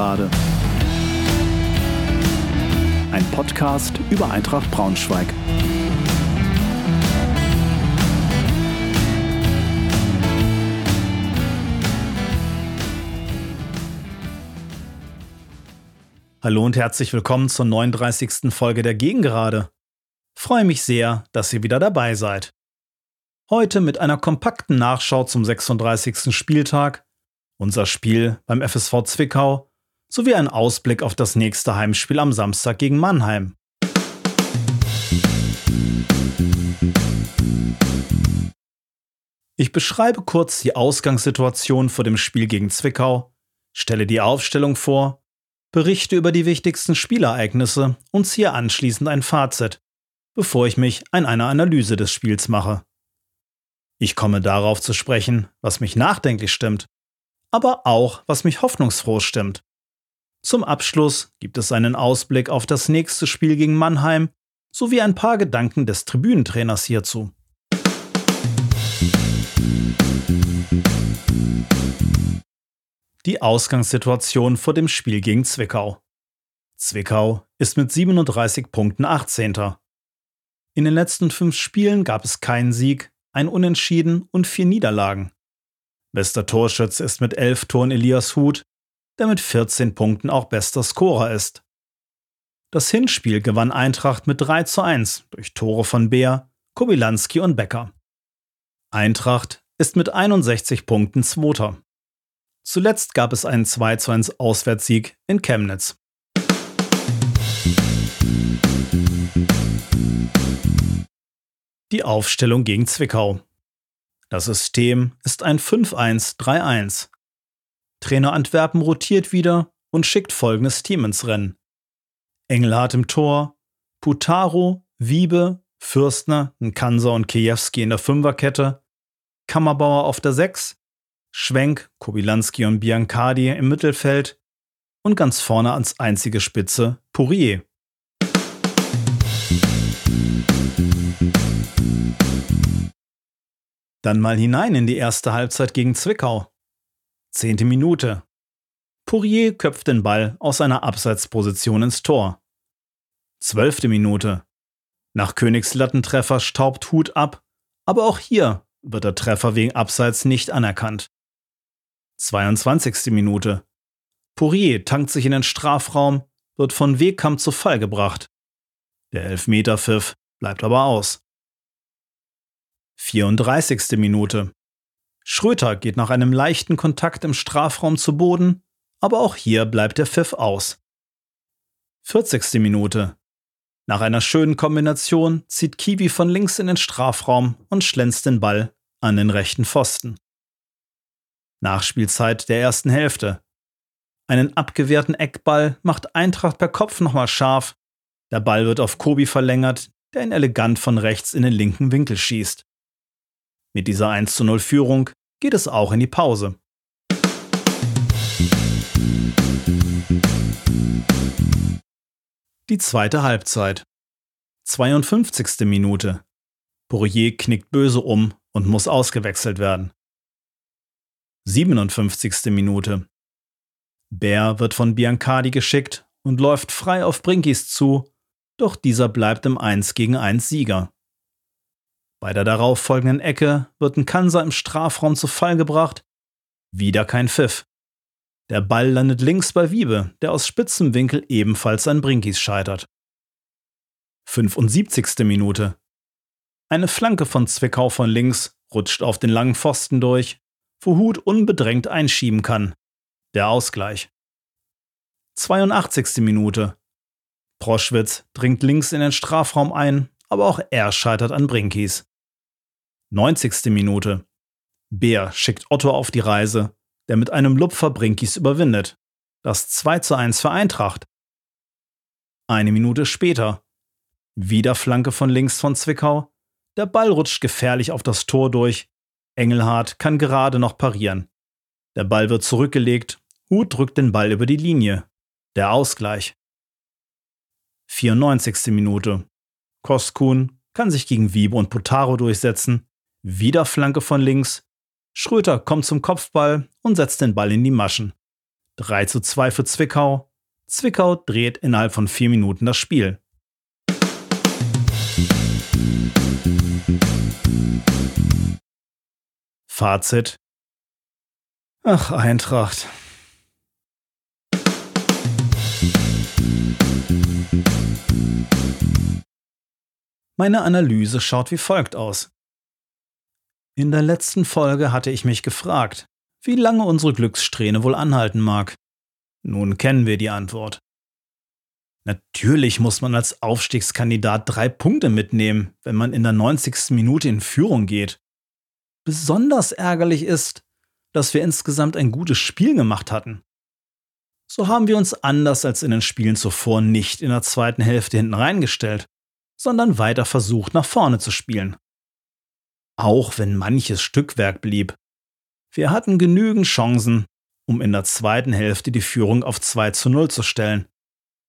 Gegengerade. Ein Podcast über Eintracht Braunschweig. Hallo und herzlich willkommen zur 39. Folge der Gegengerade. Freue mich sehr, dass ihr wieder dabei seid. Heute mit einer kompakten Nachschau zum 36. Spieltag, unser Spiel beim FSV Zwickau sowie ein Ausblick auf das nächste Heimspiel am Samstag gegen Mannheim. Ich beschreibe kurz die Ausgangssituation vor dem Spiel gegen Zwickau, stelle die Aufstellung vor, berichte über die wichtigsten Spielereignisse und ziehe anschließend ein Fazit, bevor ich mich an einer Analyse des Spiels mache. Ich komme darauf zu sprechen, was mich nachdenklich stimmt, aber auch, was mich hoffnungsfroh stimmt. Zum Abschluss gibt es einen Ausblick auf das nächste Spiel gegen Mannheim sowie ein paar Gedanken des Tribünentrainers hierzu. Die Ausgangssituation vor dem Spiel gegen Zwickau. Zwickau ist mit 37 Punkten 18. In den letzten fünf Spielen gab es keinen Sieg, ein Unentschieden und vier Niederlagen. Bester Torschütze ist mit elf Toren Elias Huth, der mit 14 Punkten auch bester Scorer ist. Das Hinspiel gewann Eintracht mit 3 zu 1 durch Tore von Beer, Kobilanski und Becker. Eintracht ist mit 61 Punkten Zweiter. Zuletzt gab es einen 2 zu 1 Auswärtssieg in Chemnitz. Die Aufstellung gegen Zwickau. Das System ist ein 5-1-3-1. Trainer Antwerpen rotiert wieder und schickt folgendes Team ins Rennen. Engelhardt im Tor, Putaro, Wiebe, Fürstner, Nkansa und Kiewski in der Fünferkette, Kammerbauer auf der 6, Schwenk, Kobilanski und Biancardi im Mittelfeld und ganz vorne als einzige Spitze Pourier. Dann mal hinein in die erste Halbzeit gegen Zwickau. Zehnte Minute. Pourier köpft den Ball aus einer Abseitsposition ins Tor. Zwölfte Minute. Nach Königslattentreffer staubt Hut ab, aber auch hier wird der Treffer wegen Abseits nicht anerkannt. 22. Minute. Pourier tankt sich in den Strafraum, wird von Wegkamp zu Fall gebracht. Der Elfmeterpfiff bleibt aber aus. 34. Minute. Schröter geht nach einem leichten Kontakt im Strafraum zu Boden, aber auch hier bleibt der Pfiff aus. 40. Minute. Nach einer schönen Kombination zieht Kiwi von links in den Strafraum und schlänzt den Ball an den rechten Pfosten. Nachspielzeit der ersten Hälfte. Einen abgewehrten Eckball macht Eintracht per Kopf nochmal scharf. Der Ball wird auf Kobi verlängert, der ihn elegant von rechts in den linken Winkel schießt. Mit dieser 1 zu 0 Führung geht es auch in die Pause. Die zweite Halbzeit. 52. Minute. Bourrier knickt böse um und muss ausgewechselt werden. 57. Minute. Bär wird von Biancardi geschickt und läuft frei auf Brinkis zu, doch dieser bleibt im 1 gegen 1 Sieger. Bei der darauffolgenden Ecke wird ein Kanser im Strafraum zu Fall gebracht. Wieder kein Pfiff. Der Ball landet links bei Wiebe, der aus spitzem Winkel ebenfalls an Brinkis scheitert. 75. Minute. Eine Flanke von Zwickau von links rutscht auf den langen Pfosten durch, wo Hut unbedrängt einschieben kann. Der Ausgleich. 82. Minute. Proschwitz dringt links in den Strafraum ein, aber auch er scheitert an Brinkis. 90. Minute. Bär schickt Otto auf die Reise, der mit einem Lupfer Brinkis überwindet. Das 2 zu 1 für Eintracht. Eine Minute später. Wieder Flanke von links von Zwickau. Der Ball rutscht gefährlich auf das Tor durch. Engelhardt kann gerade noch parieren. Der Ball wird zurückgelegt. Hut drückt den Ball über die Linie. Der Ausgleich. 94. Minute. Koskun kann sich gegen Wiebe und Potaro durchsetzen. Wieder Flanke von links. Schröter kommt zum Kopfball und setzt den Ball in die Maschen. 3 zu 2 für Zwickau. Zwickau dreht innerhalb von vier Minuten das Spiel. Fazit. Ach, Eintracht. Meine Analyse schaut wie folgt aus. In der letzten Folge hatte ich mich gefragt, wie lange unsere Glückssträhne wohl anhalten mag. Nun kennen wir die Antwort. Natürlich muss man als Aufstiegskandidat drei Punkte mitnehmen, wenn man in der 90. Minute in Führung geht. Besonders ärgerlich ist, dass wir insgesamt ein gutes Spiel gemacht hatten. So haben wir uns anders als in den Spielen zuvor nicht in der zweiten Hälfte hinten reingestellt sondern weiter versucht, nach vorne zu spielen. Auch wenn manches Stückwerk blieb. Wir hatten genügend Chancen, um in der zweiten Hälfte die Führung auf 2 zu 0 zu stellen.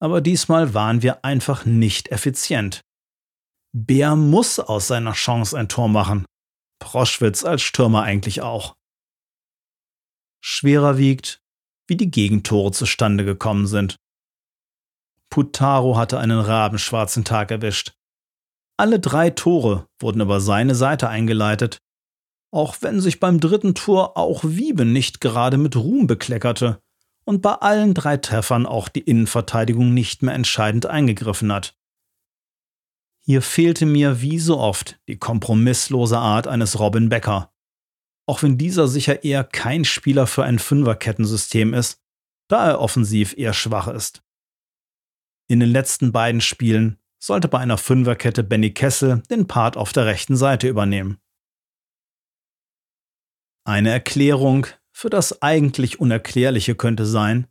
Aber diesmal waren wir einfach nicht effizient. Bär muss aus seiner Chance ein Tor machen. Proschwitz als Stürmer eigentlich auch. Schwerer wiegt, wie die Gegentore zustande gekommen sind. Putaro hatte einen rabenschwarzen Tag erwischt. Alle drei Tore wurden über seine Seite eingeleitet, auch wenn sich beim dritten Tor auch Wiebe nicht gerade mit Ruhm bekleckerte und bei allen drei Treffern auch die Innenverteidigung nicht mehr entscheidend eingegriffen hat. Hier fehlte mir wie so oft die kompromisslose Art eines Robin Becker, auch wenn dieser sicher eher kein Spieler für ein Fünferkettensystem ist, da er offensiv eher schwach ist. In den letzten beiden Spielen sollte bei einer Fünferkette Benny Kessel den Part auf der rechten Seite übernehmen. Eine Erklärung für das eigentlich Unerklärliche könnte sein,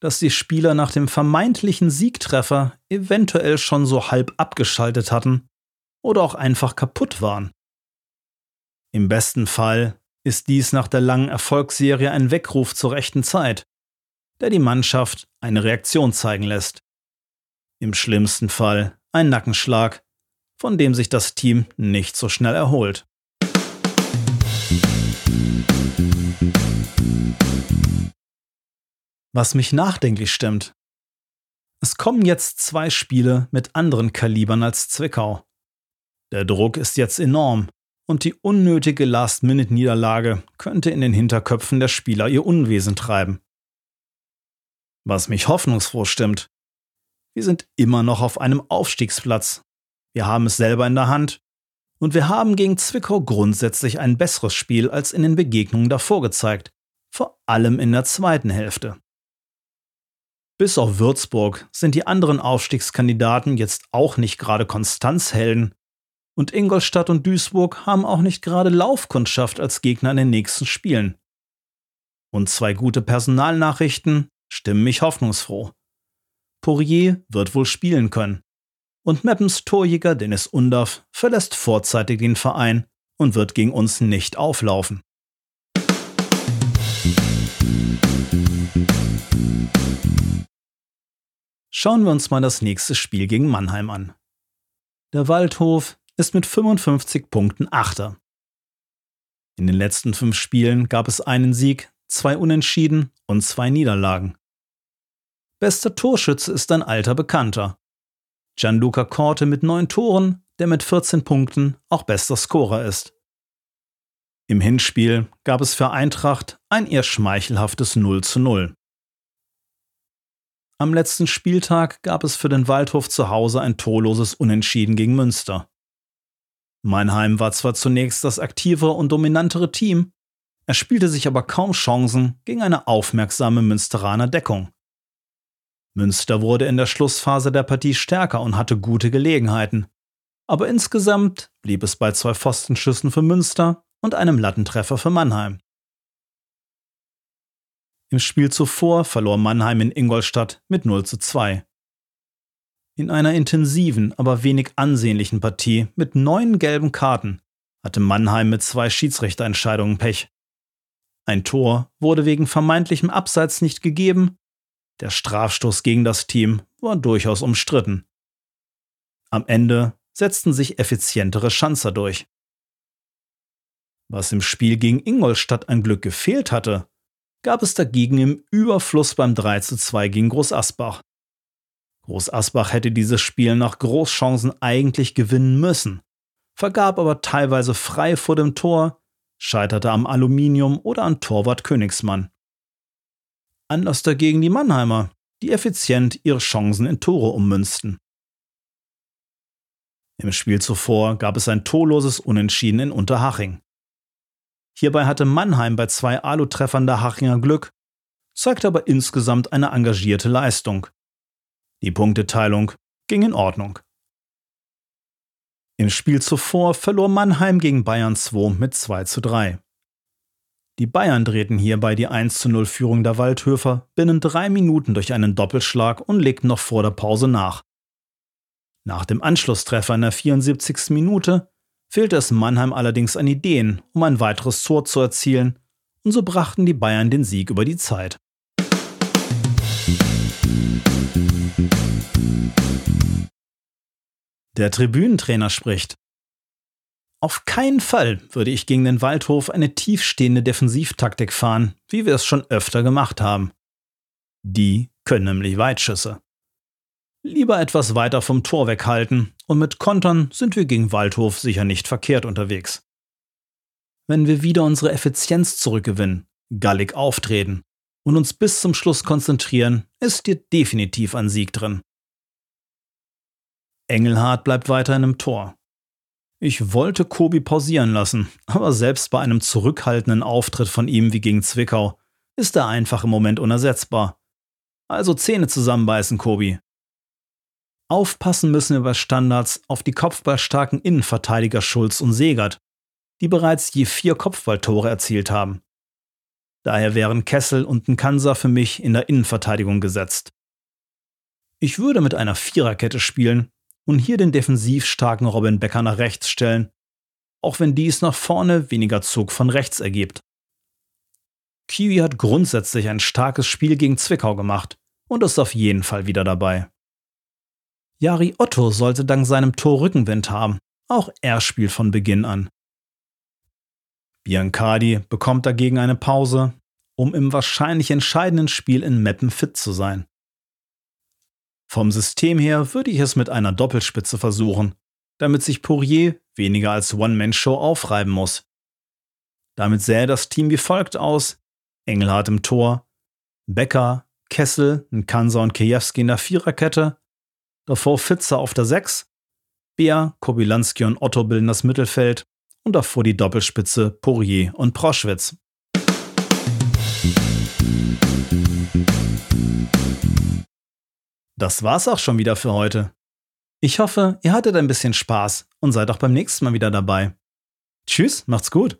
dass die Spieler nach dem vermeintlichen Siegtreffer eventuell schon so halb abgeschaltet hatten oder auch einfach kaputt waren. Im besten Fall ist dies nach der langen Erfolgsserie ein Weckruf zur rechten Zeit, der die Mannschaft eine Reaktion zeigen lässt. Im schlimmsten Fall ein Nackenschlag, von dem sich das Team nicht so schnell erholt. Was mich nachdenklich stimmt. Es kommen jetzt zwei Spiele mit anderen Kalibern als Zwickau. Der Druck ist jetzt enorm und die unnötige Last-Minute-Niederlage könnte in den Hinterköpfen der Spieler ihr Unwesen treiben. Was mich hoffnungsfroh stimmt, wir sind immer noch auf einem Aufstiegsplatz. Wir haben es selber in der Hand. Und wir haben gegen Zwickau grundsätzlich ein besseres Spiel als in den Begegnungen davor gezeigt. Vor allem in der zweiten Hälfte. Bis auf Würzburg sind die anderen Aufstiegskandidaten jetzt auch nicht gerade Konstanzhelden. Und Ingolstadt und Duisburg haben auch nicht gerade Laufkundschaft als Gegner in den nächsten Spielen. Und zwei gute Personalnachrichten stimmen mich hoffnungsfroh. Poirier wird wohl spielen können. Und Meppens Torjäger Dennis Undaff verlässt vorzeitig den Verein und wird gegen uns nicht auflaufen. Schauen wir uns mal das nächste Spiel gegen Mannheim an. Der Waldhof ist mit 55 Punkten Achter. In den letzten fünf Spielen gab es einen Sieg, zwei Unentschieden und zwei Niederlagen. Bester Torschütze ist ein alter Bekannter. Gianluca Corte mit neun Toren, der mit 14 Punkten auch bester Scorer ist. Im Hinspiel gab es für Eintracht ein eher schmeichelhaftes 0 zu 0. Am letzten Spieltag gab es für den Waldhof zu Hause ein torloses Unentschieden gegen Münster. Mannheim war zwar zunächst das aktivere und dominantere Team, er spielte sich aber kaum Chancen gegen eine aufmerksame Münsteraner Deckung. Münster wurde in der Schlussphase der Partie stärker und hatte gute Gelegenheiten. Aber insgesamt blieb es bei zwei Pfostenschüssen für Münster und einem Lattentreffer für Mannheim. Im Spiel zuvor verlor Mannheim in Ingolstadt mit 0 zu 2. In einer intensiven, aber wenig ansehnlichen Partie mit neun gelben Karten hatte Mannheim mit zwei Schiedsrichterentscheidungen Pech. Ein Tor wurde wegen vermeintlichem Abseits nicht gegeben der Strafstoß gegen das Team war durchaus umstritten. Am Ende setzten sich effizientere Schanzer durch. Was im Spiel gegen Ingolstadt ein Glück gefehlt hatte, gab es dagegen im Überfluss beim 3 zu 2 gegen Groß Asbach. Groß Asbach hätte dieses Spiel nach Großchancen eigentlich gewinnen müssen, vergab aber teilweise frei vor dem Tor, scheiterte am Aluminium oder an Torwart Königsmann. Anders dagegen die Mannheimer, die effizient ihre Chancen in Tore ummünzten. Im Spiel zuvor gab es ein torloses Unentschieden in Unterhaching. Hierbei hatte Mannheim bei zwei Alu-Treffern der Hachinger Glück, zeigte aber insgesamt eine engagierte Leistung. Die Punkteteilung ging in Ordnung. Im Spiel zuvor verlor Mannheim gegen Bayern 2 mit 2 zu 3. Die Bayern drehten hierbei die 1 zu 0 Führung der Waldhöfer binnen drei Minuten durch einen Doppelschlag und legten noch vor der Pause nach. Nach dem Anschlusstreffer in der 74. Minute fehlte es Mannheim allerdings an Ideen, um ein weiteres Tor zu erzielen, und so brachten die Bayern den Sieg über die Zeit. Der Tribünentrainer spricht. Auf keinen Fall würde ich gegen den Waldhof eine tiefstehende Defensivtaktik fahren, wie wir es schon öfter gemacht haben. Die können nämlich Weitschüsse. Lieber etwas weiter vom Tor weghalten und mit Kontern sind wir gegen Waldhof sicher nicht verkehrt unterwegs. Wenn wir wieder unsere Effizienz zurückgewinnen, gallig auftreten und uns bis zum Schluss konzentrieren, ist dir definitiv ein Sieg drin. Engelhardt bleibt weiterhin im Tor. Ich wollte Kobi pausieren lassen, aber selbst bei einem zurückhaltenden Auftritt von ihm wie gegen Zwickau ist er einfach im Moment unersetzbar. Also Zähne zusammenbeißen, Kobi. Aufpassen müssen wir bei Standards auf die kopfballstarken Innenverteidiger Schulz und Segert, die bereits je vier Kopfballtore erzielt haben. Daher wären Kessel und Nkansa für mich in der Innenverteidigung gesetzt. Ich würde mit einer Viererkette spielen und hier den defensiv starken Robin Becker nach rechts stellen, auch wenn dies nach vorne weniger Zug von rechts ergibt. Kiwi hat grundsätzlich ein starkes Spiel gegen Zwickau gemacht und ist auf jeden Fall wieder dabei. Jari Otto sollte dank seinem Tor Rückenwind haben. Auch er spielt von Beginn an. Biancardi bekommt dagegen eine Pause, um im wahrscheinlich entscheidenden Spiel in Meppen fit zu sein. Vom System her würde ich es mit einer Doppelspitze versuchen, damit sich Poirier weniger als One-Man-Show aufreiben muss. Damit sähe das Team wie folgt aus: Engelhardt im Tor, Becker, Kessel, Nkansa und Kiewski in der Viererkette, davor Fitzer auf der 6, Bär, Kobilanski und Otto bilden das Mittelfeld und davor die Doppelspitze Poirier und Proschwitz. Das war's auch schon wieder für heute. Ich hoffe, ihr hattet ein bisschen Spaß und seid auch beim nächsten Mal wieder dabei. Tschüss, macht's gut.